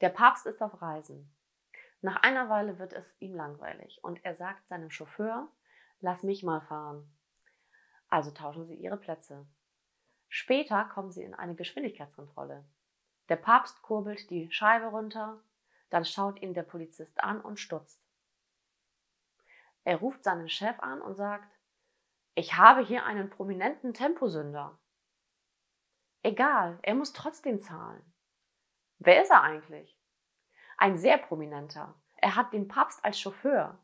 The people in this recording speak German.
Der Papst ist auf Reisen. Nach einer Weile wird es ihm langweilig und er sagt seinem Chauffeur, lass mich mal fahren. Also tauschen sie ihre Plätze. Später kommen sie in eine Geschwindigkeitskontrolle. Der Papst kurbelt die Scheibe runter, dann schaut ihn der Polizist an und stutzt. Er ruft seinen Chef an und sagt, ich habe hier einen prominenten Temposünder. Egal, er muss trotzdem zahlen. Wer ist er eigentlich? Ein sehr prominenter. Er hat den Papst als Chauffeur.